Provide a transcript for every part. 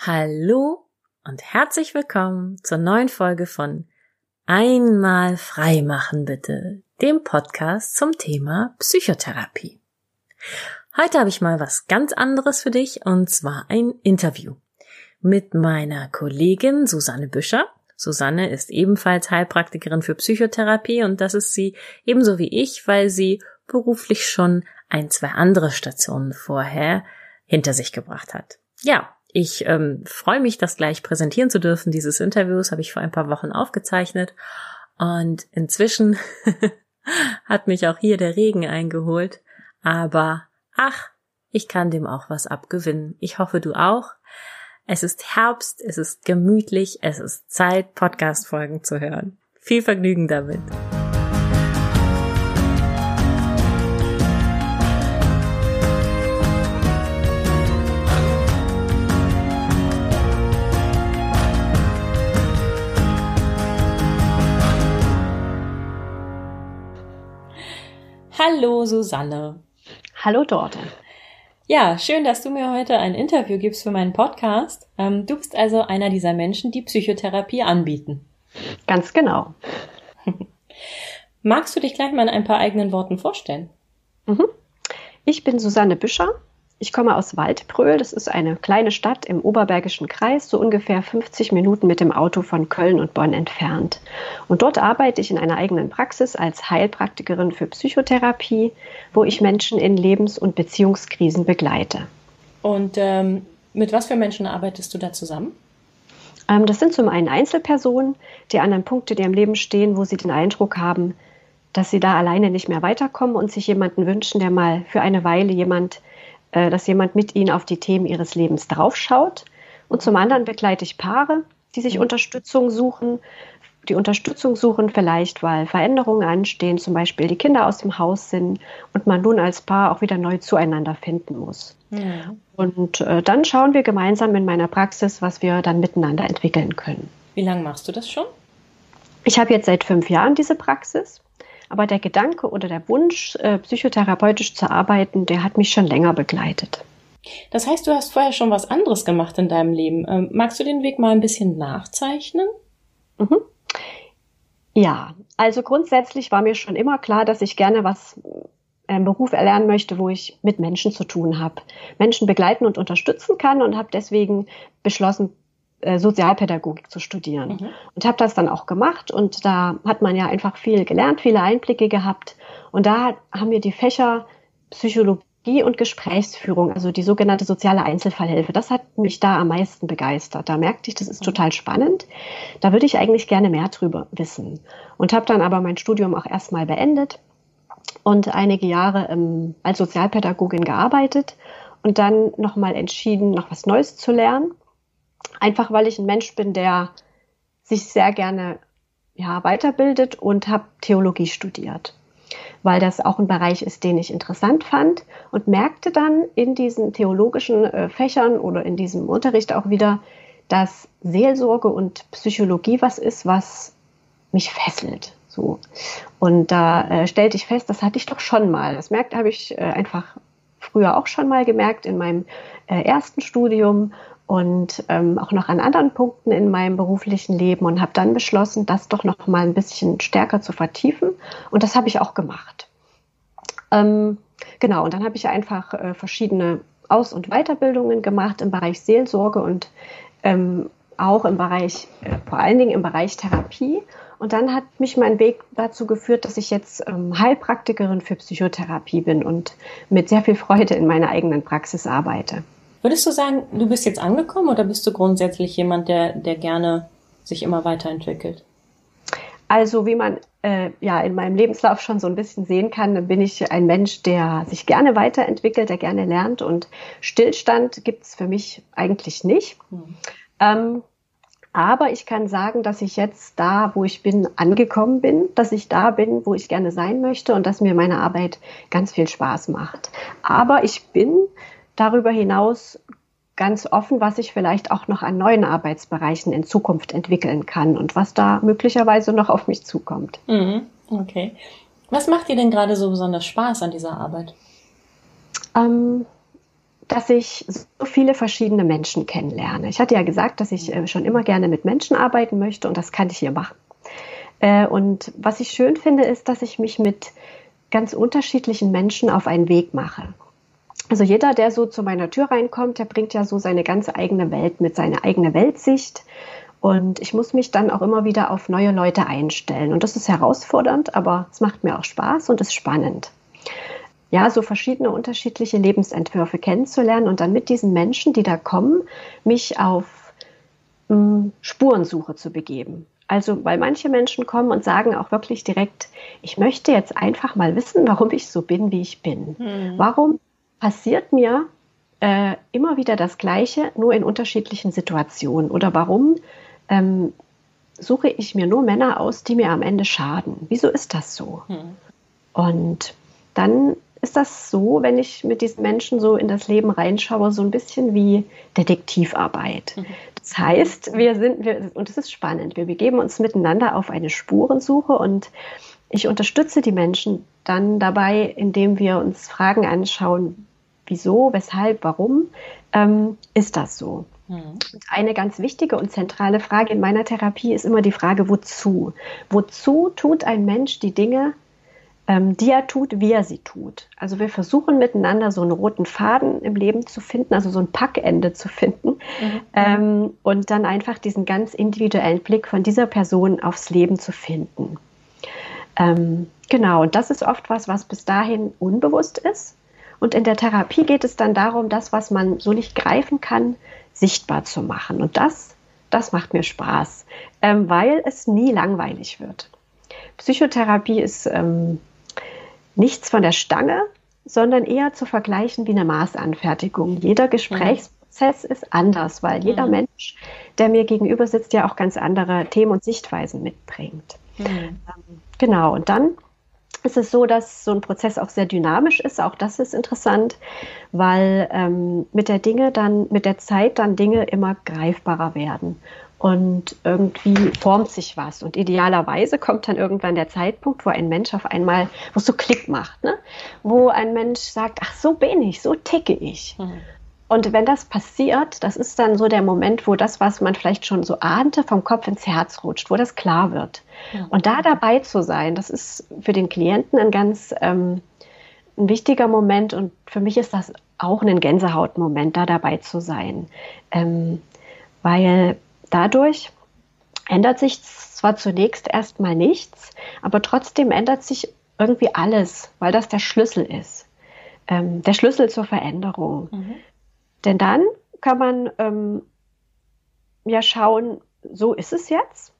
Hallo und herzlich willkommen zur neuen Folge von Einmal frei machen bitte, dem Podcast zum Thema Psychotherapie. Heute habe ich mal was ganz anderes für dich und zwar ein Interview mit meiner Kollegin Susanne Büscher. Susanne ist ebenfalls Heilpraktikerin für Psychotherapie und das ist sie ebenso wie ich, weil sie beruflich schon ein, zwei andere Stationen vorher hinter sich gebracht hat. Ja, ich ähm, freue mich, das gleich präsentieren zu dürfen. Dieses Interviews habe ich vor ein paar Wochen aufgezeichnet und inzwischen hat mich auch hier der Regen eingeholt. Aber ach, ich kann dem auch was abgewinnen. Ich hoffe, du auch. Es ist Herbst, es ist gemütlich, es ist Zeit, Podcast-Folgen zu hören. Viel Vergnügen damit. Hallo Susanne. Hallo Dorte. Ja, schön, dass du mir heute ein Interview gibst für meinen Podcast. Ähm, du bist also einer dieser Menschen, die Psychotherapie anbieten. Ganz genau. Magst du dich gleich mal in ein paar eigenen Worten vorstellen? Mhm. Ich bin Susanne Büscher, ich komme aus Waldbröl, das ist eine kleine Stadt im Oberbergischen Kreis, so ungefähr 50 Minuten mit dem Auto von Köln und Bonn entfernt. Und dort arbeite ich in einer eigenen Praxis als Heilpraktikerin für Psychotherapie, wo ich Menschen in Lebens- und Beziehungskrisen begleite. Und ähm, mit was für Menschen arbeitest du da zusammen? Ähm, das sind zum einen Einzelpersonen, die an einem Punkt in ihrem Leben stehen, wo sie den Eindruck haben, dass sie da alleine nicht mehr weiterkommen und sich jemanden wünschen, der mal für eine Weile jemand äh, dass jemand mit ihnen auf die Themen ihres Lebens draufschaut. Und zum anderen begleite ich Paare, die sich mhm. Unterstützung suchen, die Unterstützung suchen, vielleicht weil Veränderungen anstehen, zum Beispiel die Kinder aus dem Haus sind und man nun als Paar auch wieder neu zueinander finden muss. Ja. Und äh, dann schauen wir gemeinsam in meiner Praxis, was wir dann miteinander entwickeln können. Wie lange machst du das schon? Ich habe jetzt seit fünf Jahren diese Praxis aber der Gedanke oder der Wunsch, äh, psychotherapeutisch zu arbeiten, der hat mich schon länger begleitet. Das heißt, du hast vorher schon was anderes gemacht in deinem Leben. Ähm, magst du den Weg mal ein bisschen nachzeichnen? Mhm. Ja, also grundsätzlich war mir schon immer klar, dass ich gerne was einen äh, Beruf erlernen möchte, wo ich mit Menschen zu tun habe, Menschen begleiten und unterstützen kann und habe deswegen beschlossen, äh, Sozialpädagogik zu studieren. Mhm. Und habe das dann auch gemacht und da hat man ja einfach viel gelernt, viele Einblicke gehabt. Und da haben wir die Fächer Psychologie und Gesprächsführung, also die sogenannte soziale Einzelfallhilfe. Das hat mich da am meisten begeistert. Da merkte ich, das ist mhm. total spannend. Da würde ich eigentlich gerne mehr drüber wissen. Und habe dann aber mein Studium auch erstmal beendet und einige Jahre ähm, als Sozialpädagogin gearbeitet und dann nochmal entschieden, noch was Neues zu lernen Einfach weil ich ein Mensch bin, der sich sehr gerne ja, weiterbildet und habe Theologie studiert, weil das auch ein Bereich ist, den ich interessant fand und merkte dann in diesen theologischen äh, Fächern oder in diesem Unterricht auch wieder, dass Seelsorge und Psychologie was ist, was mich fesselt. So. Und da äh, stellte ich fest, das hatte ich doch schon mal. Das merkt, habe ich äh, einfach früher auch schon mal gemerkt in meinem äh, ersten Studium und ähm, auch noch an anderen Punkten in meinem beruflichen Leben und habe dann beschlossen, das doch noch mal ein bisschen stärker zu vertiefen. Und das habe ich auch gemacht. Ähm, genau, und dann habe ich einfach äh, verschiedene Aus- und Weiterbildungen gemacht im Bereich Seelsorge und ähm, auch im Bereich, äh, vor allen Dingen im Bereich Therapie. Und dann hat mich mein Weg dazu geführt, dass ich jetzt ähm, Heilpraktikerin für Psychotherapie bin und mit sehr viel Freude in meiner eigenen Praxis arbeite. Würdest du sagen, du bist jetzt angekommen oder bist du grundsätzlich jemand, der, der gerne sich immer weiterentwickelt? Also wie man äh, ja in meinem Lebenslauf schon so ein bisschen sehen kann, bin ich ein Mensch, der sich gerne weiterentwickelt, der gerne lernt und Stillstand gibt es für mich eigentlich nicht. Hm. Ähm, aber ich kann sagen, dass ich jetzt da, wo ich bin, angekommen bin, dass ich da bin, wo ich gerne sein möchte und dass mir meine Arbeit ganz viel Spaß macht. Aber ich bin darüber hinaus ganz offen, was ich vielleicht auch noch an neuen Arbeitsbereichen in Zukunft entwickeln kann und was da möglicherweise noch auf mich zukommt. Mhm. Okay. Was macht dir denn gerade so besonders Spaß an dieser Arbeit? Ähm, dass ich so viele verschiedene Menschen kennenlerne. Ich hatte ja gesagt, dass ich äh, schon immer gerne mit Menschen arbeiten möchte und das kann ich hier machen. Äh, und was ich schön finde, ist, dass ich mich mit ganz unterschiedlichen Menschen auf einen Weg mache. Also jeder, der so zu meiner Tür reinkommt, der bringt ja so seine ganz eigene Welt mit, seine eigene Weltsicht. Und ich muss mich dann auch immer wieder auf neue Leute einstellen. Und das ist herausfordernd, aber es macht mir auch Spaß und ist spannend. Ja, so verschiedene unterschiedliche Lebensentwürfe kennenzulernen und dann mit diesen Menschen, die da kommen, mich auf mh, hm, Spurensuche zu begeben. Also, weil manche Menschen kommen und sagen auch wirklich direkt, ich möchte jetzt einfach mal wissen, warum ich so bin, wie ich bin. Mhm. Warum passiert mir äh, immer wieder das Gleiche, nur in unterschiedlichen Situationen? Oder warum ähm, suche ich mir nur Männer aus, die mir am Ende schaden? Wieso ist das so? Hm. Und dann ist das so, wenn ich mit diesen Menschen so in das Leben reinschaue, so ein bisschen wie Detektivarbeit. Mhm. Das heißt, wir sind, wir, und es ist spannend, wir begeben uns miteinander auf eine Spurensuche und ich unterstütze die Menschen dann dabei, indem wir uns Fragen anschauen, wieso, weshalb, warum ähm, ist das so? Mhm. Eine ganz wichtige und zentrale Frage in meiner Therapie ist immer die Frage, wozu? Wozu tut ein Mensch die Dinge, ähm, die er tut, wie er sie tut? Also wir versuchen miteinander so einen roten Faden im Leben zu finden, also so ein Packende zu finden mhm. ähm, und dann einfach diesen ganz individuellen Blick von dieser Person aufs Leben zu finden. Ähm, genau, und das ist oft was, was bis dahin unbewusst ist. Und in der Therapie geht es dann darum, das, was man so nicht greifen kann, sichtbar zu machen. Und das, das macht mir Spaß, ähm, weil es nie langweilig wird. Psychotherapie ist ähm, nichts von der Stange, sondern eher zu vergleichen wie eine Maßanfertigung. Jeder Gesprächsprozess mhm. ist anders, weil jeder mhm. Mensch, der mir gegenüber sitzt, ja auch ganz andere Themen und Sichtweisen mitbringt. Mhm. Ähm, genau, und dann ist es so, dass so ein Prozess auch sehr dynamisch ist. Auch das ist interessant, weil ähm, mit der Dinge dann, mit der Zeit dann Dinge immer greifbarer werden. Und irgendwie formt sich was. Und idealerweise kommt dann irgendwann der Zeitpunkt, wo ein Mensch auf einmal, wo es so Klick macht, ne? wo ein Mensch sagt, ach, so bin ich, so ticke ich. Mhm. Und wenn das passiert, das ist dann so der Moment, wo das, was man vielleicht schon so ahnte, vom Kopf ins Herz rutscht, wo das klar wird. Ja. Und da dabei zu sein, das ist für den Klienten ein ganz ähm, ein wichtiger Moment und für mich ist das auch ein Gänsehautmoment, da dabei zu sein. Ähm, weil dadurch ändert sich zwar zunächst erstmal nichts, aber trotzdem ändert sich irgendwie alles, weil das der Schlüssel ist. Ähm, der Schlüssel zur Veränderung. Mhm. Denn dann kann man ähm, ja schauen, so ist es jetzt.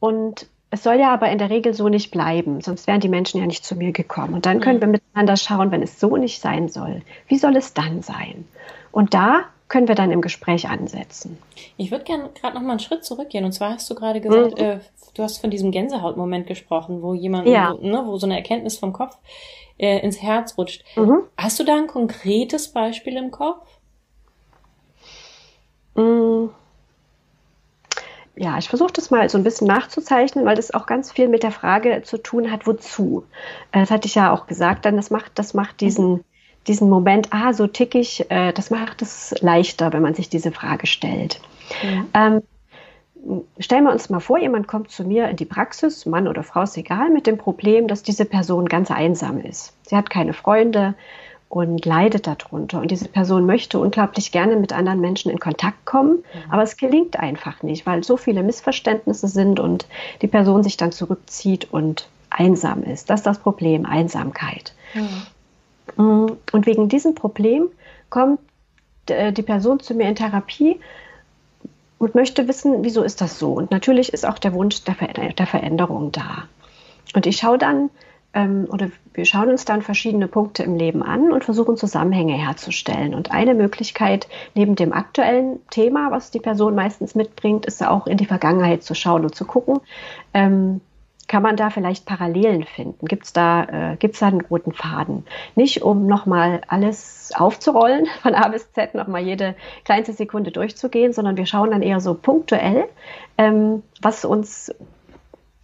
Und es soll ja aber in der Regel so nicht bleiben, sonst wären die Menschen ja nicht zu mir gekommen. Und dann können wir miteinander schauen, wenn es so nicht sein soll, wie soll es dann sein? Und da können wir dann im Gespräch ansetzen. Ich würde gerne gerade noch mal einen Schritt zurückgehen. Und zwar hast du gerade gesagt, mhm. äh, du hast von diesem Gänsehautmoment gesprochen, wo jemand, ja. wo, ne, wo so eine Erkenntnis vom Kopf äh, ins Herz rutscht. Mhm. Hast du da ein konkretes Beispiel im Kopf? Mm. Ja, ich versuche das mal so ein bisschen nachzuzeichnen, weil das auch ganz viel mit der Frage zu tun hat, wozu. Äh, das hatte ich ja auch gesagt, dann das macht, das macht diesen, diesen Moment, ah, so tick ich, äh, das macht es leichter, wenn man sich diese Frage stellt. Ja. Ähm, stellen wir uns mal vor, jemand kommt zu mir in die Praxis, Mann oder Frau ist egal, mit dem Problem, dass diese Person ganz einsam ist. Sie hat keine Freunde, und leidet darunter. Und diese Person möchte unglaublich gerne mit anderen Menschen in Kontakt kommen, mhm. aber es gelingt einfach nicht, weil so viele Missverständnisse sind und die Person sich dann zurückzieht und einsam ist. Das ist das Problem, Einsamkeit. Mhm. Und wegen diesem Problem kommt äh, die Person zu mir in Therapie und möchte wissen, wieso ist das so? Und natürlich ist auch der Wunsch der, Ver der Veränderung da. Und ich schaue dann, ähm, oder wir schauen uns dann verschiedene Punkte im Leben an und versuchen Zusammenhänge herzustellen. Und eine Möglichkeit neben dem aktuellen Thema, was die Person meistens mitbringt, ist auch in die Vergangenheit zu schauen und zu gucken, ähm, kann man da vielleicht Parallelen finden? Gibt es da, äh, da einen roten Faden? Nicht um nochmal alles aufzurollen, von A bis Z nochmal jede kleinste Sekunde durchzugehen, sondern wir schauen dann eher so punktuell, ähm, was uns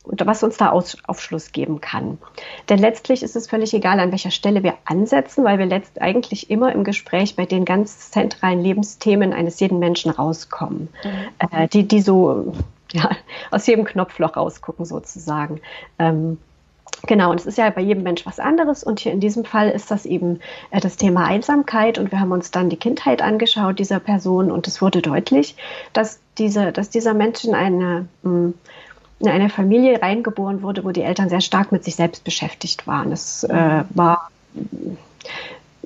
und was uns da Aus Aufschluss geben kann. Denn letztlich ist es völlig egal, an welcher Stelle wir ansetzen, weil wir letzt eigentlich immer im Gespräch bei den ganz zentralen Lebensthemen eines jeden Menschen rauskommen, mhm. äh, die, die so ja, aus jedem Knopfloch rausgucken sozusagen. Ähm, Genau, und es ist ja bei jedem Mensch was anderes. Und hier in diesem Fall ist das eben äh, das Thema Einsamkeit. Und wir haben uns dann die Kindheit angeschaut dieser Person. Und es wurde deutlich, dass, diese, dass dieser Mensch in eine, mh, in eine Familie reingeboren wurde, wo die Eltern sehr stark mit sich selbst beschäftigt waren. Es äh, war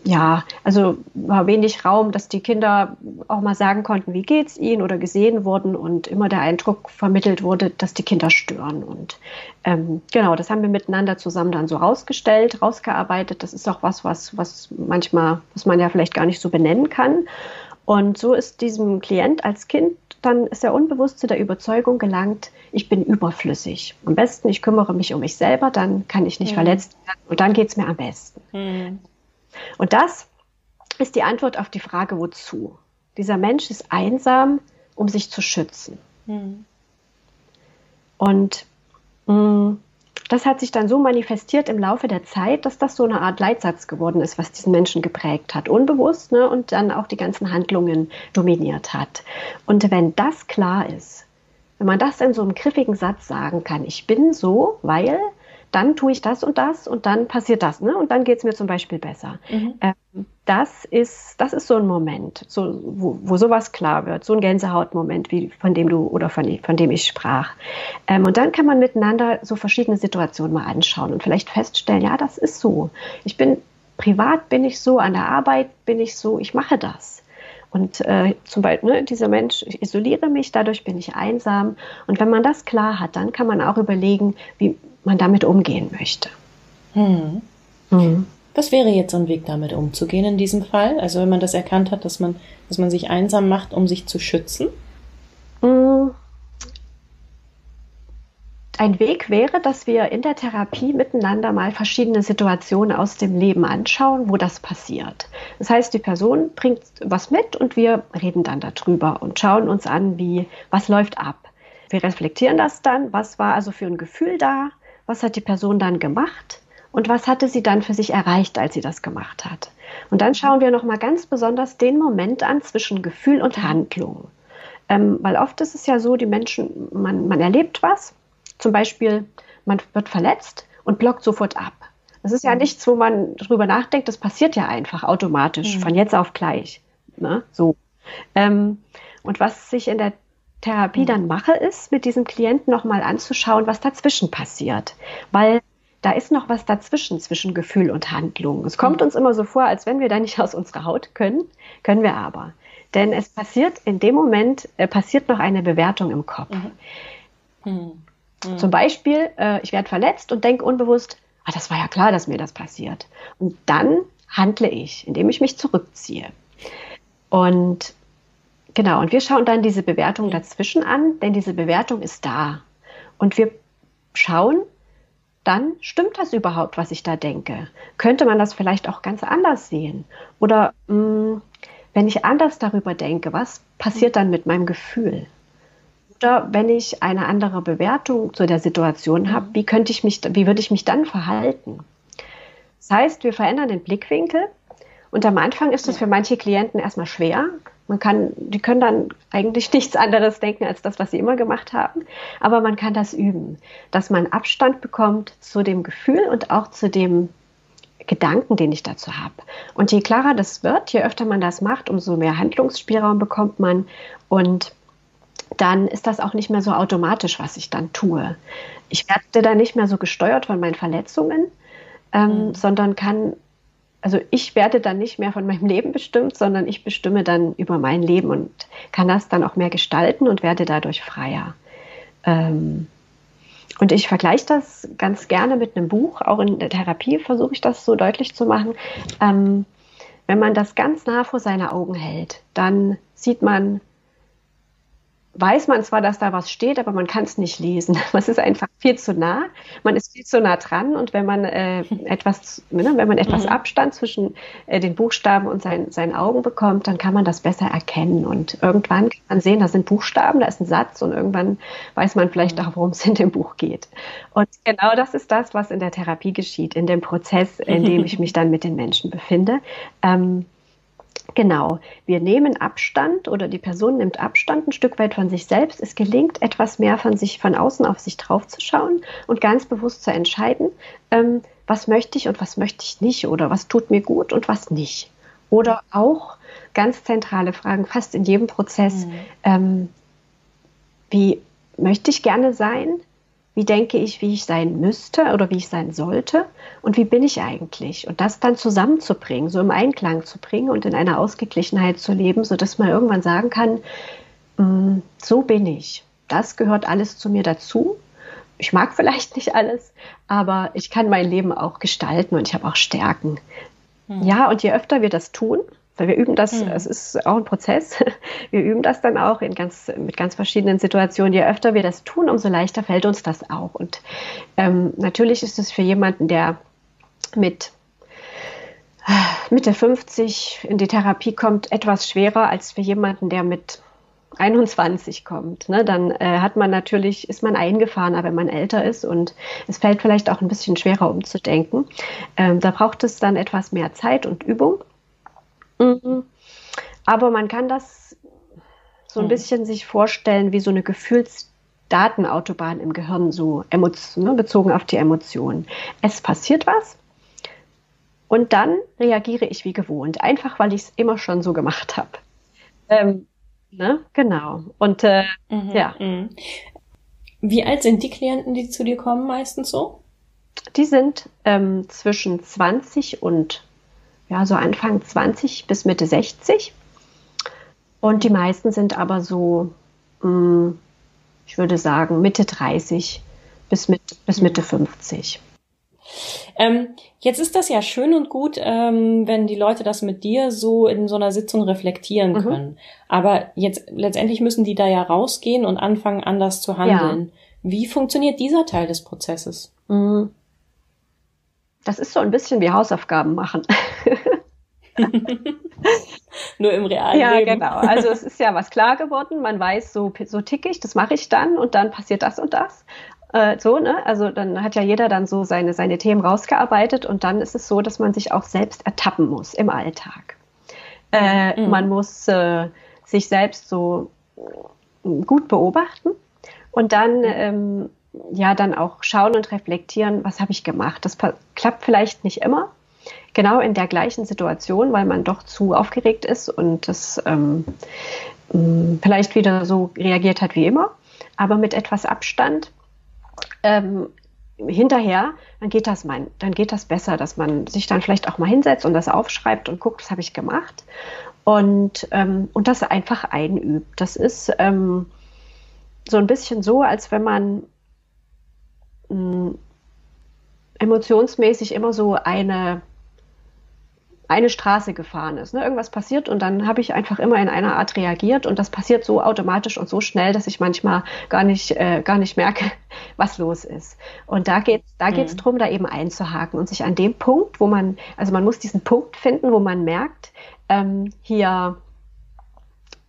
ja, also war wenig Raum, dass die Kinder auch mal sagen konnten, wie geht's ihnen oder gesehen wurden und immer der Eindruck vermittelt wurde, dass die Kinder stören. Und ähm, genau, das haben wir miteinander zusammen dann so rausgestellt, rausgearbeitet. Das ist auch was, was, was manchmal, was man ja vielleicht gar nicht so benennen kann. Und so ist diesem Klient als Kind, dann ist er unbewusst zu der Überzeugung gelangt, ich bin überflüssig. Am besten, ich kümmere mich um mich selber, dann kann ich nicht mhm. verletzt werden und dann geht es mir am besten. Mhm. Und das ist die Antwort auf die Frage, wozu. Dieser Mensch ist einsam, um sich zu schützen. Mhm. Und mh, mm, das hat sich dann so manifestiert im Laufe der Zeit, dass das so eine Art Leitsatz geworden ist, was diesen Menschen geprägt hat, unbewusst ne, und dann auch die ganzen Handlungen dominiert hat. Und wenn das klar ist, wenn man das in so einem griffigen Satz sagen kann, ich bin so, weil dann tue ich das und das und dann passiert das, ne? Und dann geht es mir zum Beispiel besser. Mhm. Ähm, das ist, das ist so ein Moment, so, wo, wo sowas klar wird, so ein Gänsehautmoment, wie von dem du oder von, von dem ich sprach. Ähm, und dann kann man miteinander so verschiedene Situationen mal anschauen und vielleicht feststellen, ja, das ist so. Ich bin privat bin ich so, an der Arbeit bin ich so, ich mache das. Und äh, zum Beispiel, ne, dieser Mensch, ich isoliere mich, dadurch bin ich einsam. Und wenn man das klar hat, dann kann man auch überlegen, wie man damit umgehen möchte. Hm. Hm. Was wäre jetzt so ein Weg, damit umzugehen in diesem Fall? Also wenn man das erkannt hat, dass man, dass man sich einsam macht, um sich zu schützen? Hm. Ein Weg wäre, dass wir in der Therapie miteinander mal verschiedene Situationen aus dem Leben anschauen, wo das passiert. Das heißt, die Person bringt was mit und wir reden dann darüber und schauen uns an, wie, was läuft ab. Wir reflektieren das dann, was war also für ein Gefühl da, was hat die Person dann gemacht und was hatte sie dann für sich erreicht, als sie das gemacht hat. Und dann schauen wir nochmal ganz besonders den Moment an zwischen Gefühl und Handlung. Ähm, weil oft ist es ja so, die Menschen, man, man erlebt was, zum Beispiel, man wird verletzt und blockt sofort ab. Das ist ja mhm. nichts, wo man drüber nachdenkt, das passiert ja einfach automatisch, mhm. von jetzt auf gleich. Ne? So. Ähm, und was sich in der Therapie mhm. dann mache, ist, mit diesem Klienten nochmal anzuschauen, was dazwischen passiert. Weil da ist noch was dazwischen, zwischen Gefühl und Handlung. Es kommt mhm. uns immer so vor, als wenn wir da nicht aus unserer Haut können, können wir aber. Denn es passiert in dem Moment, äh, passiert noch eine Bewertung im Kopf. Mhm. Mhm. mhm. Zum Beispiel, äh, ich werde verletzt und denke unbewusst, ah, das war ja klar, dass mir das passiert. Und dann handle ich, indem ich mich zurückziehe. Und Genau, und wir schauen dann diese Bewertung dazwischen an, denn diese Bewertung ist da. Und wir schauen dann, stimmt das überhaupt, was ich da denke? Könnte man das vielleicht auch ganz anders sehen? Oder mh, mm, wenn ich anders darüber denke, was passiert dann mit meinem Gefühl? Oder wenn ich eine andere Bewertung zu der Situation habe, wie könnte ich mich, wie würde ich mich dann verhalten? Das heißt, wir verändern den Blickwinkel und am Anfang ist es für manche Klienten erstmal schwer, man kann, die können dann eigentlich nichts anderes denken als das, was sie immer gemacht haben. Aber man kann das üben, dass man Abstand bekommt zu dem Gefühl und auch zu dem Gedanken, den ich dazu habe. Und je klarer das wird, je öfter man das macht, umso mehr Handlungsspielraum bekommt man. Und dann ist das auch nicht mehr so automatisch, was ich dann tue. Ich werde dann nicht mehr so gesteuert von meinen Verletzungen, ähm, mhm. sondern kann also ich werde dann nicht mehr von meinem Leben bestimmt, sondern ich bestimme dann über mein Leben und kann das dann auch mehr gestalten und werde dadurch freier. Ähm, und ich vergleiche das ganz gerne mit einem Buch. Auch in der Therapie versuche ich das so deutlich zu machen. Ähm, wenn man das ganz nah vor seine Augen hält, dann sieht man weiß man zwar, dass da was steht, aber man kann es nicht lesen. Es ist einfach viel zu nah. Man ist viel zu nah dran und wenn man äh, etwas, ne, wenn man etwas mhm. Abstand zwischen äh, den Buchstaben und sein, seinen Augen bekommt, dann kann man das besser erkennen. Und irgendwann kann man sehen, da sind Buchstaben, da ist ein Satz und irgendwann weiß man vielleicht auch, worum es in dem Buch geht. Und genau das ist das, was in der Therapie geschieht, in dem Prozess, in dem ich mich dann mit den Menschen befinde. Ähm, Genau, wir nehmen Abstand oder die Person nimmt Abstand ein Stück weit von sich selbst. Es gelingt etwas mehr von sich von außen auf sich draufzuschauen und ganz bewusst zu entscheiden, ähm, was möchte ich und was möchte ich nicht oder was tut mir gut und was nicht. Oder auch ganz zentrale Fragen, fast in jedem Prozess, mhm. ähm, wie möchte ich gerne sein? Wie denke ich, wie ich sein müsste oder wie ich sein sollte und wie bin ich eigentlich. Und das dann zusammenzubringen, so im Einklang zu bringen und in einer Ausgeglichenheit zu leben, sodass man irgendwann sagen kann, mm, so bin ich. Das gehört alles zu mir dazu. Ich mag vielleicht nicht alles, aber ich kann mein Leben auch gestalten und ich habe auch Stärken. Hm. Ja, und je öfter wir das tun, weil wir üben das, mhm. es ist auch ein Prozess. Wir üben das dann auch in ganz, mit ganz verschiedenen Situationen. Je öfter wir das tun, umso leichter fällt uns das auch. Und ähm, natürlich ist es für jemanden, der mit Mitte 50 in die Therapie kommt, etwas schwerer als für jemanden, der mit 21 kommt. Ne? Dann äh, hat man natürlich, ist man eingefahrener, wenn man älter ist und es fällt vielleicht auch ein bisschen schwerer umzudenken. Ähm, da braucht es dann etwas mehr Zeit und Übung. Mhm. Aber man kann das so ein mhm. bisschen sich vorstellen wie so eine Gefühlsdatenautobahn im Gehirn, so ne, bezogen auf die Emotionen. Es passiert was und dann reagiere ich wie gewohnt, einfach weil ich es immer schon so gemacht habe. Ähm, ne? Genau. Und äh, mhm, ja. Mhm. Wie alt sind die Klienten, die zu dir kommen, meistens so? Die sind ähm, zwischen 20 und ja, so Anfang 20 bis Mitte 60. Und die meisten sind aber so, mh, mm, ich würde sagen, Mitte 30 bis, mit, bis Mitte 50. Ähm, jetzt ist das ja schön und gut, ähm, wenn die Leute das mit dir so in so einer Sitzung reflektieren mhm. können. Aber jetzt letztendlich müssen die da ja rausgehen und anfangen, anders zu handeln. Ja. Wie funktioniert dieser Teil des Prozesses? Mhm. Das ist so ein bisschen wie Hausaufgaben machen. Nur im realen ja, Leben. Ja, genau. Also es ist ja was klar geworden. Man weiß, so, so tick ich, das mache ich dann und dann passiert das und das. Äh, so, ne? Also dann hat ja jeder dann so seine, seine Themen rausgearbeitet und dann ist es so, dass man sich auch selbst ertappen muss im Alltag. Äh, mhm. Man muss äh, sich selbst so gut beobachten und dann mhm. ähm, ja dann auch schauen und reflektieren, was habe ich gemacht. Das klappt vielleicht nicht immer, genau in der gleichen Situation, weil man doch zu aufgeregt ist und das ähm, mm, vielleicht wieder so reagiert hat wie immer, aber mit etwas Abstand. Ähm, hinterher, dann geht das mein, dann geht das besser, dass man sich dann vielleicht auch mal hinsetzt und das aufschreibt und guckt, was habe ich gemacht und ähm, und das einfach einübt. Das ist ähm, so ein bisschen so, als wenn man mh, mm, emotionsmäßig immer so eine eine Straße gefahren ist. Ne? Irgendwas passiert und dann habe ich einfach immer in einer Art reagiert und das passiert so automatisch und so schnell, dass ich manchmal gar nicht, äh, gar nicht merke, was los ist. Und da geht da mhm. geht's drum, da eben einzuhaken und sich an dem Punkt, wo man, also man muss diesen Punkt finden, wo man merkt, ähm, hier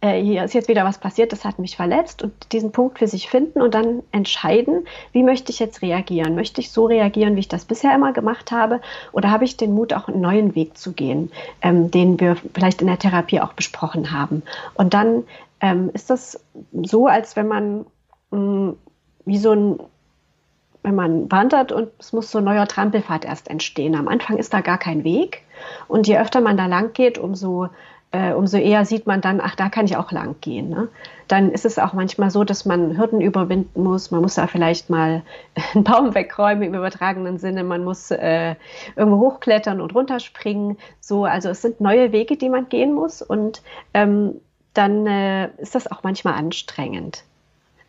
äh, hier ist jetzt wieder was passiert, das hat mich verletzt und diesen Punkt für sich finden und dann entscheiden, wie möchte ich jetzt reagieren? Möchte ich so reagieren, wie ich das bisher immer gemacht habe oder habe ich den Mut, auch einen neuen Weg zu gehen, ähm, den wir vielleicht in der Therapie auch besprochen haben? Und dann ähm, ist das so, als wenn man mh, mm, wie so ein wenn man wandert und es muss so ein neuer Trampelpfad erst entstehen. Am Anfang ist da gar kein Weg. Und je öfter man da lang geht, umso äh, umso eher sieht man dann, ach, da kann ich auch lang gehen. Ne? Dann ist es auch manchmal so, dass man Hürden überwinden muss. Man muss da vielleicht mal einen Baum wegräumen im übertragenen Sinne. Man muss äh, irgendwo hochklettern und runterspringen. So, also es sind neue Wege, die man gehen muss. Und ähm, dann äh, ist das auch manchmal anstrengend,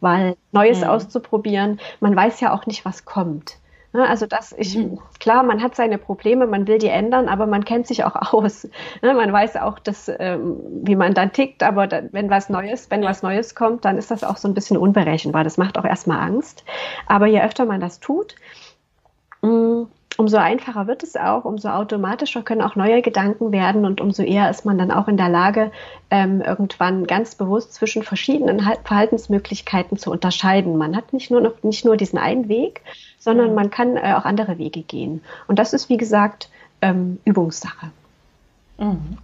weil Neues mhm. auszuprobieren, man weiß ja auch nicht, was kommt. Also das, ich, mhm. klar, man hat seine Probleme, man will die ändern, aber man kennt sich auch aus. Man weiß auch, dass, ähm, wie man dann tickt, aber wenn was Neues, wenn was Neues kommt, dann ist das auch so ein bisschen unberechenbar. Das macht auch erstmal Angst. Aber je öfter man das tut, mm, umso einfacher wird es auch, umso automatischer können auch neue Gedanken werden und umso eher ist man dann auch in der Lage, ähm, irgendwann ganz bewusst zwischen verschiedenen Verhaltensmöglichkeiten zu unterscheiden. Man hat nicht nur noch nicht nur diesen einen Weg, sondern man kann äh, auch andere Wege gehen. Und das ist wie gesagt ähm, Übungssache. Mhm.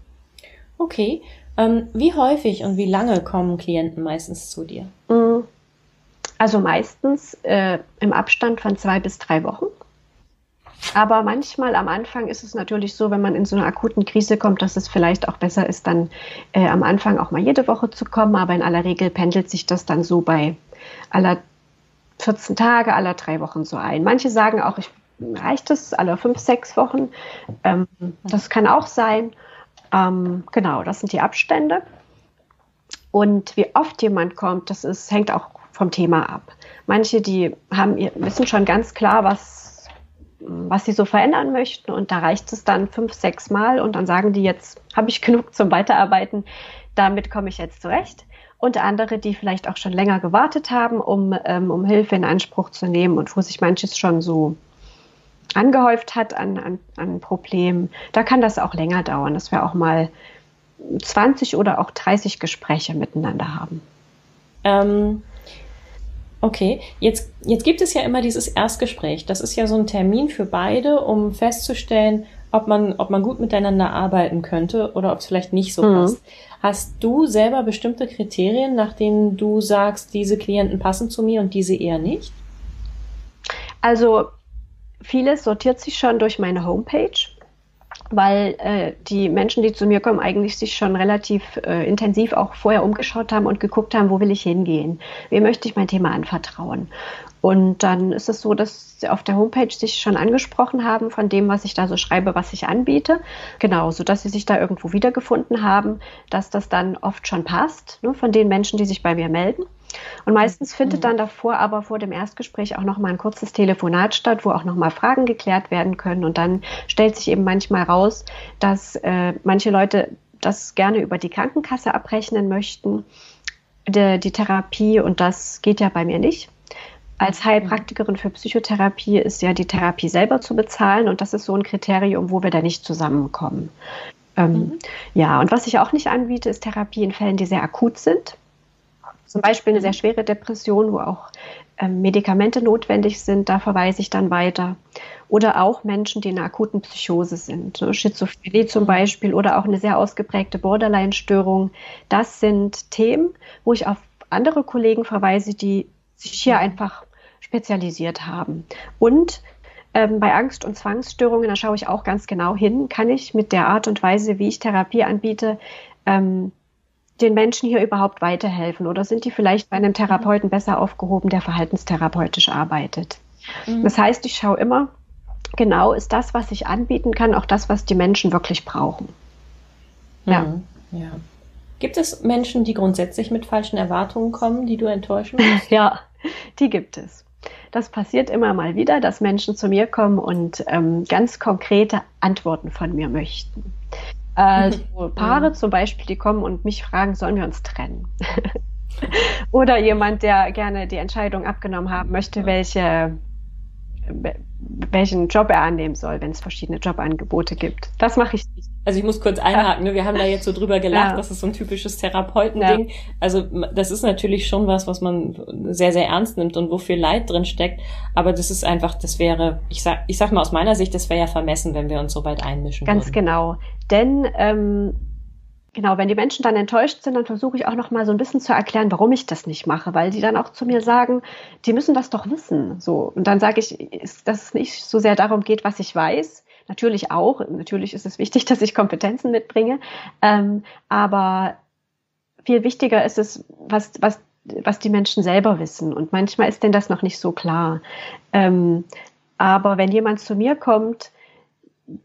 Okay. Ähm, wie häufig und wie lange kommen Klienten meistens zu dir? Mm. Also meistens äh, im Abstand von zwei bis drei Wochen. Aber manchmal am Anfang ist es natürlich so, wenn man in so einer akuten Krise kommt, dass es vielleicht auch besser ist, dann äh, am Anfang auch mal jede Woche zu kommen. Aber in aller Regel pendelt sich das dann so bei aller 14 Tage, aller drei Wochen so ein. Manche sagen auch, ich reicht es alle fünf, sechs Wochen. Ähm, das kann auch sein. Ähm, genau, das sind die Abstände. Und wie oft jemand kommt, das ist, hängt auch vom Thema ab. Manche, die haben, wissen schon ganz klar, was was sie so verändern möchten. Und da reicht es dann fünf, sechs Mal und dann sagen die, jetzt habe ich genug zum Weiterarbeiten, damit komme ich jetzt zurecht. Und andere, die vielleicht auch schon länger gewartet haben, um, ähm, um Hilfe in Anspruch zu nehmen und wo sich manches schon so angehäuft hat an, an, an Problemen, da kann das auch länger dauern, dass wir auch mal 20 oder auch 30 Gespräche miteinander haben. Ähm, Okay, jetzt, jetzt gibt es ja immer dieses Erstgespräch. Das ist ja so ein Termin für beide, um festzustellen, ob man, ob man gut miteinander arbeiten könnte oder ob es vielleicht nicht so mhm. passt. Hast du selber bestimmte Kriterien, nach denen du sagst, diese Klienten passen zu mir und diese eher nicht? Also vieles sortiert sich schon durch meine Homepage weil äh, die Menschen, die zu mir kommen, eigentlich sich schon relativ äh, intensiv auch vorher umgeschaut haben und geguckt haben, wo will ich hingehen, wem möchte ich mein Thema anvertrauen. Und dann ist es so, dass sie auf der Homepage sich schon angesprochen haben von dem, was ich da so schreibe, was ich anbiete. Genau, so dass sie sich da irgendwo wiedergefunden haben, dass das dann oft schon passt, ne, von den Menschen, die sich bei mir melden. Und meistens findet mhm. dann davor aber vor dem Erstgespräch auch noch mal ein kurzes Telefonat statt, wo auch noch mal Fragen geklärt werden können. Und dann stellt sich eben manchmal raus, dass äh, manche Leute das gerne über die Krankenkasse abrechnen möchten, die, die Therapie. Und das geht ja bei mir nicht. Als mhm. Heilpraktikerin für Psychotherapie ist ja die Therapie selber zu bezahlen und das ist so ein Kriterium, wo wir da nicht zusammenkommen. Ähm, mhm. Ja, und was ich auch nicht anbiete, ist Therapie in Fällen, die sehr akut sind. Zum Beispiel eine sehr schwere Depression, wo auch ähm, Medikamente notwendig sind, da verweise ich dann weiter. Oder auch Menschen, die in einer akuten Psychose sind, ne? Schizophrenie zum Beispiel oder auch eine sehr ausgeprägte Borderline-Störung. Das sind Themen, wo ich auf andere Kollegen verweise, die sich hier einfach spezialisiert haben. Und ähm, bei Angst- und Zwangsstörungen, da schaue ich auch ganz genau hin, kann ich mit der Art und Weise, wie ich Therapie anbiete, ähm, den Menschen hier überhaupt weiterhelfen? Oder sind die vielleicht bei einem Therapeuten besser aufgehoben, der verhaltenstherapeutisch arbeitet? Mhm. Das heißt, ich schaue immer, genau ist das, was ich anbieten kann, auch das, was die Menschen wirklich brauchen. Ja. Mhm. ja. Gibt es Menschen, die grundsätzlich mit falschen Erwartungen kommen, die du enttäuschen musst? ja, die gibt es. Das passiert immer mal wieder, dass Menschen zu mir kommen und ähm, ganz konkrete Antworten von mir möchten. Also Paare zum Beispiel, die kommen und mich fragen, sollen wir uns trennen? Oder jemand, der gerne die Entscheidung abgenommen haben möchte, welche, welchen Job er annehmen soll, wenn es verschiedene Jobangebote gibt. Das mache ich nicht. Also ich muss kurz einhaken, ne? wir haben da jetzt so drüber gelacht, ja. das ist so ein typisches Therapeutending. Ja. Also das ist natürlich schon was, was man sehr, sehr ernst nimmt und wo viel Leid drin steckt. Aber das ist einfach, das wäre, ich sag, ich sag mal aus meiner Sicht, das wäre ja vermessen, wenn wir uns so weit einmischen Ganz würden. genau. Denn ähm, genau, wenn die Menschen dann enttäuscht sind, dann versuche ich auch noch mal so ein bisschen zu erklären, warum ich das nicht mache, weil die dann auch zu mir sagen, die müssen das doch wissen. So und dann sage ich, dass es nicht so sehr darum geht, was ich weiß, Natürlich auch, natürlich ist es wichtig, dass ich Kompetenzen mitbringe, ähm, aber viel wichtiger ist es, was, was, was die Menschen selber wissen. Und manchmal ist denn das noch nicht so klar. Ähm, aber wenn jemand zu mir kommt,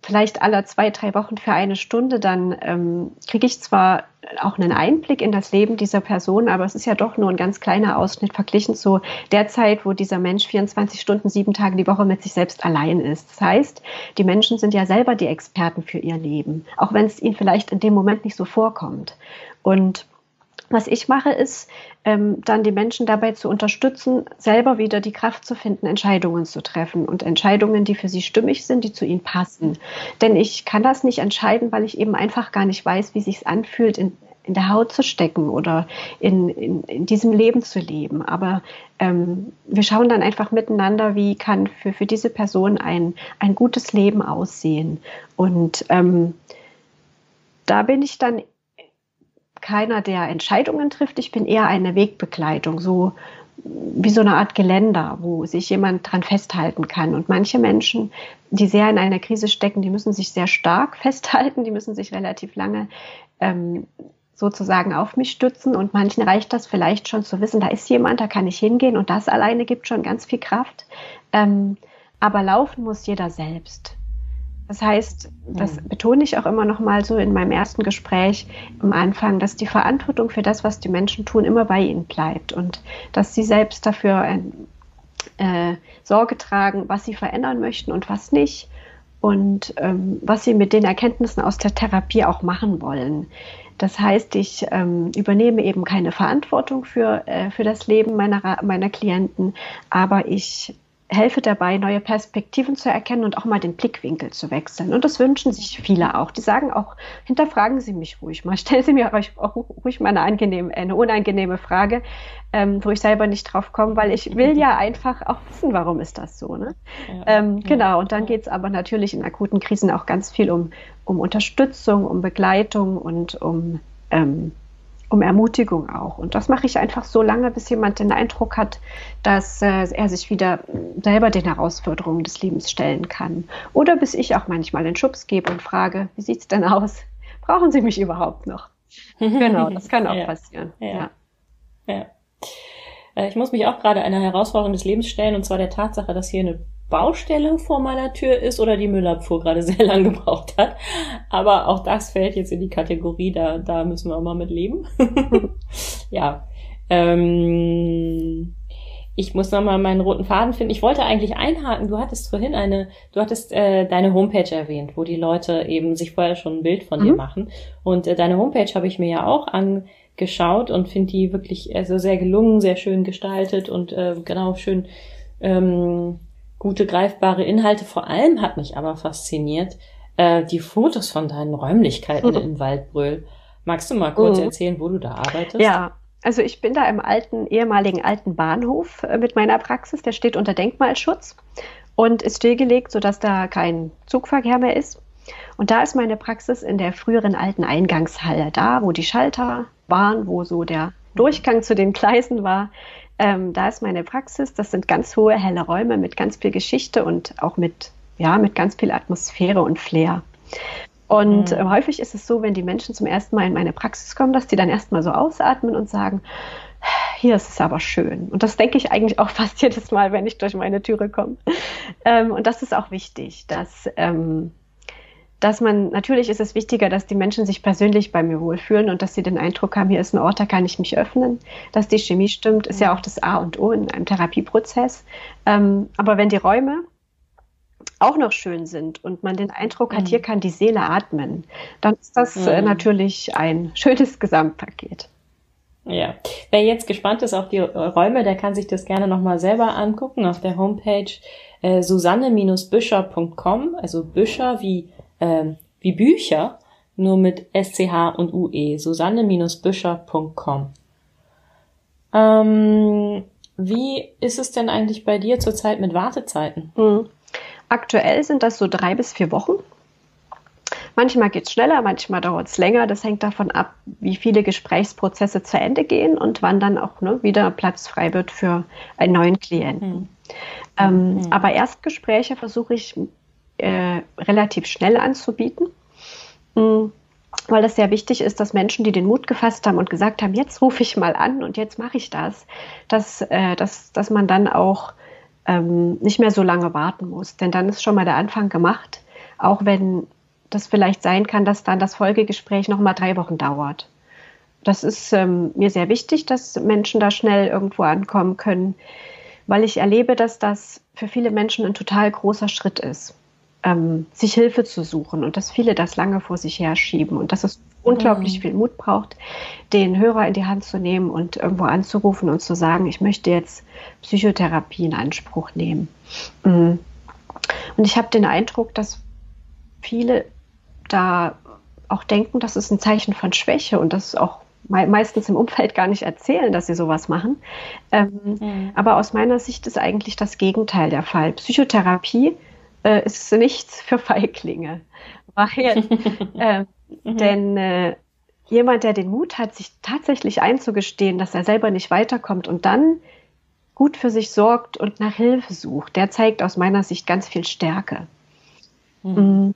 vielleicht alle zwei, drei Wochen für eine Stunde, dann ähm, kriege ich zwar auch einen Einblick in das Leben dieser Person, aber es ist ja doch nur ein ganz kleiner Ausschnitt verglichen zu der Zeit, wo dieser Mensch 24 Stunden, sieben Tage die Woche mit sich selbst allein ist. Das heißt, die Menschen sind ja selber die Experten für ihr Leben, auch wenn es ihnen vielleicht in dem Moment nicht so vorkommt. Und was ich mache, ist ähm, dann die Menschen dabei zu unterstützen, selber wieder die Kraft zu finden, Entscheidungen zu treffen und Entscheidungen, die für sie stimmig sind, die zu ihnen passen. Denn ich kann das nicht entscheiden, weil ich eben einfach gar nicht weiß, wie sich anfühlt, in, in der Haut zu stecken oder in, in, in diesem Leben zu leben. Aber ähm, wir schauen dann einfach miteinander, wie kann für, für diese Person ein, ein gutes Leben aussehen. Und ähm, da bin ich dann keiner, der Entscheidungen trifft. Ich bin eher eine Wegbegleitung, so wie so eine Art Geländer, wo sich jemand dran festhalten kann. Und manche Menschen, die sehr in einer Krise stecken, die müssen sich sehr stark festhalten, die müssen sich relativ lange ähm, sozusagen auf mich stützen. Und manchen reicht das vielleicht schon zu wissen, da ist jemand, da kann ich hingehen und das alleine gibt schon ganz viel Kraft. Ähm, aber laufen muss jeder selbst. Das heißt, das mhm. betone ich auch immer noch mal so in meinem ersten Gespräch am Anfang, dass die Verantwortung für das, was die Menschen tun, immer bei ihnen bleibt und dass sie selbst dafür äh, Sorge tragen, was sie verändern möchten und was nicht und ähm, was sie mit den Erkenntnissen aus der Therapie auch machen wollen. Das heißt, ich ähm, übernehme eben keine Verantwortung für, äh, für das Leben meiner, meiner Klienten, aber ich helfe dabei, neue Perspektiven zu erkennen und auch mal den Blickwinkel zu wechseln. Und das wünschen sich viele auch. Die sagen auch, hinterfragen Sie mich ruhig mal, stellen Sie mir auch ruhig mal eine, angenehme, eine unangenehme Frage, ähm, wo ich selber nicht drauf komme, weil ich will ja einfach auch wissen, warum ist das so. Ne? Ja, ähm, genau, und dann geht es aber natürlich in akuten Krisen auch ganz viel um, um Unterstützung, um Begleitung und um ähm, um Ermutigung auch. Und das mache ich einfach so lange, bis jemand den Eindruck hat, dass äh, er sich wieder selber den Herausforderungen des Lebens stellen kann. Oder bis ich auch manchmal den Schubs gebe und frage, wie sieht's denn aus? Brauchen Sie mich überhaupt noch? genau, das kann auch ja. passieren. Ja. ja. ja. Äh, ich muss mich auch gerade einer Herausforderung des Lebens stellen, und zwar der Tatsache, dass hier eine Baustelle vor meiner Tür ist oder die Müllabfuhr gerade sehr lang gebraucht hat. Aber auch das fällt jetzt in die Kategorie, da, da müssen wir auch mal mit leben. ja. Ähm, ich muss nochmal meinen roten Faden finden. Ich wollte eigentlich einhaken. Du hattest vorhin eine, du hattest äh, deine Homepage erwähnt, wo die Leute eben sich vorher schon ein Bild von mhm. dir machen. Und äh, deine Homepage habe ich mir ja auch angeschaut und finde die wirklich also sehr gelungen, sehr schön gestaltet und äh, genau schön ähm, gute greifbare Inhalte. Vor allem hat mich aber fasziniert äh, die Fotos von deinen Räumlichkeiten mhm. in Waldbröl. Magst du mal kurz mhm. erzählen, wo du da arbeitest? Ja, also ich bin da im alten, ehemaligen alten Bahnhof äh, mit meiner Praxis. Der steht unter Denkmalschutz und ist stillgelegt, sodass da kein Zugverkehr mehr ist. Und da ist meine Praxis in der früheren alten Eingangshalle, da wo die Schalter waren, wo so der Durchgang zu den Gleisen war. Ähm, da ist meine Praxis. Das sind ganz hohe, helle Räume mit ganz viel Geschichte und auch mit, ja, mit ganz viel Atmosphäre und Flair. Und mhm. äh, häufig ist es so, wenn die Menschen zum ersten Mal in meine Praxis kommen, dass die dann erstmal so ausatmen und sagen, hier ist es aber schön. Und das denke ich eigentlich auch fast jedes Mal, wenn ich durch meine Türe komme. Ähm, und das ist auch wichtig, dass ähm, dass man, natürlich ist es wichtiger, dass die Menschen sich persönlich bei mir wohlfühlen und dass sie den Eindruck haben, hier ist ein Ort, da kann ich mich öffnen, dass die Chemie stimmt, ist ja auch das A und O in einem Therapieprozess. Ähm, aber wenn die Räume auch noch schön sind und man den Eindruck hat, mhm. hier kann die Seele atmen, dann ist das äh, mhm. natürlich ein schönes Gesamtpaket. Ja, wer jetzt gespannt ist auf die Räume, der kann sich das gerne nochmal selber angucken auf der Homepage äh, susanne-büscher.com, also Büscher wie ähm, wie Bücher, nur mit SCH und UE, susanne-büscher.com. Ähm, wie ist es denn eigentlich bei dir zurzeit mit Wartezeiten? Mhm. Aktuell sind das so drei bis vier Wochen. Manchmal geht es schneller, manchmal dauert es länger. Das hängt davon ab, wie viele Gesprächsprozesse zu Ende gehen und wann dann auch ne, wieder Platz frei wird für einen neuen Klienten. Hm. Ähm, hm. Aber Erstgespräche versuche ich äh, relativ schnell anzubieten. Mhm weil das sehr wichtig ist, dass Menschen, die den Mut gefasst haben und gesagt haben, jetzt rufe ich mal an und jetzt mache ich das, dass, äh, dass, dass man dann auch ähm, nicht mehr so lange warten muss. Denn dann ist schon mal der Anfang gemacht. Auch wenn das vielleicht sein kann, dass dann das Folgegespräch nochmal drei Wochen dauert. Das ist ähm, mir sehr wichtig, dass Menschen da schnell irgendwo ankommen können, weil ich erlebe, dass das für viele Menschen ein total großer Schritt ist, ähm, sich Hilfe zu suchen und dass viele das lange vor sich herschieben und dass es unglaublich mhm. viel Mut braucht, den Hörer in die Hand zu nehmen und irgendwo anzurufen und zu sagen, ich möchte jetzt Psychotherapie in Anspruch nehmen. Mhm. Und ich habe den Eindruck, dass viele da auch denken, das ist ein Zeichen von Schwäche und das auch meistens im Umfeld gar nicht erzählen, dass sie sowas machen. Ähm, mhm. Aber aus meiner Sicht ist eigentlich das Gegenteil der Fall. Psychotherapie äh, ist nichts für Feiglinge. Weil, äh, mhm. Denn äh, jemand, der den Mut hat, sich tatsächlich einzugestehen, dass er selber nicht weiterkommt und dann gut für sich sorgt und nach Hilfe sucht, der zeigt aus meiner Sicht ganz viel Stärke. Mhm.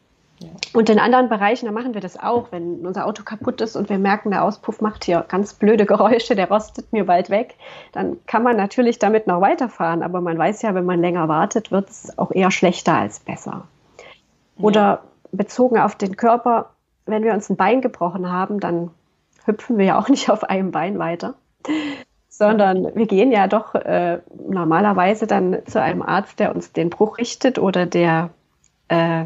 Und in anderen Bereichen, da machen wir das auch, wenn unser Auto kaputt ist und wir merken, der Auspuff macht hier ganz blöde Geräusche, der rostet mir bald weg, dann kann man natürlich damit noch weiterfahren, aber man weiß ja, wenn man länger wartet, wird es auch eher schlechter als besser. Oder bezogen auf den Körper, wenn wir uns ein Bein gebrochen haben, dann hüpfen wir ja auch nicht auf einem Bein weiter, sondern wir gehen ja doch äh, normalerweise dann zu einem Arzt, der uns den Bruch richtet oder der äh,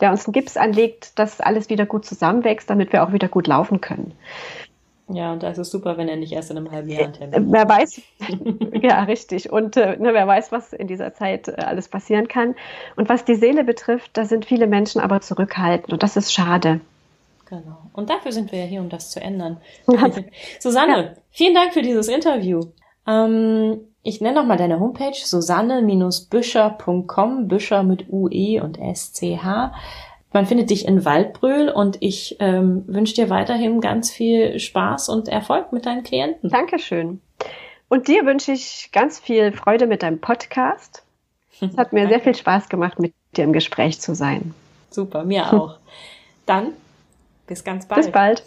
der uns einen Gips anlegt, dass alles wieder gut zusammenwächst, damit wir auch wieder gut laufen können. Ja, und da ist es super, wenn er nicht erst in einem halben Jahr einen äh, Wer weiß, ja, richtig. Und äh, ne, wer weiß, was in dieser Zeit äh, alles passieren kann. Und was die Seele betrifft, da sind viele Menschen aber zurückhaltend und das ist schade. Genau. Und dafür sind wir ja hier, um das zu ändern. Susanne, ja. vielen Dank für dieses Interview. Ähm, ich nenne nochmal deine Homepage, susanne-büscher.com, Büscher mit UE und SCH. Man findet dich in Waldbröl und ich ähm, wünsche dir weiterhin ganz viel Spaß und Erfolg mit deinen Klienten. Dankeschön. Und dir wünsche ich ganz viel Freude mit deinem Podcast. Es hat mir sehr viel Spaß gemacht, mit dir im Gespräch zu sein. Super, mir auch. Dann bis ganz bald. Bis bald.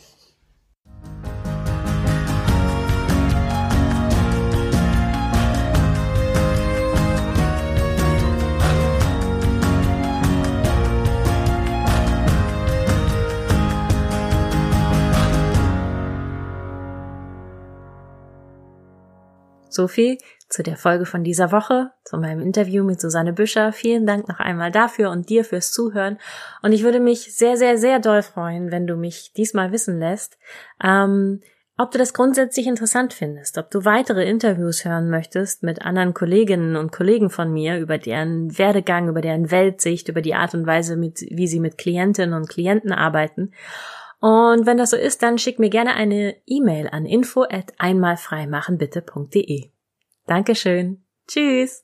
So viel zu der Folge von dieser Woche, zu meinem Interview mit Susanne Büscher. Vielen Dank noch einmal dafür und dir fürs Zuhören. Und ich würde mich sehr, sehr, sehr doll freuen, wenn du mich diesmal wissen lässt, ähm, ob du das grundsätzlich interessant findest, ob du weitere Interviews hören möchtest mit anderen Kolleginnen und Kollegen von mir über deren Werdegang, über deren Weltsicht, über die Art und Weise, mit, wie sie mit Klientinnen und Klienten arbeiten. Und wenn das so ist, dann schick mir gerne eine E-Mail an info at einmalfreimachenbitte.de. Dankeschön. Tschüss.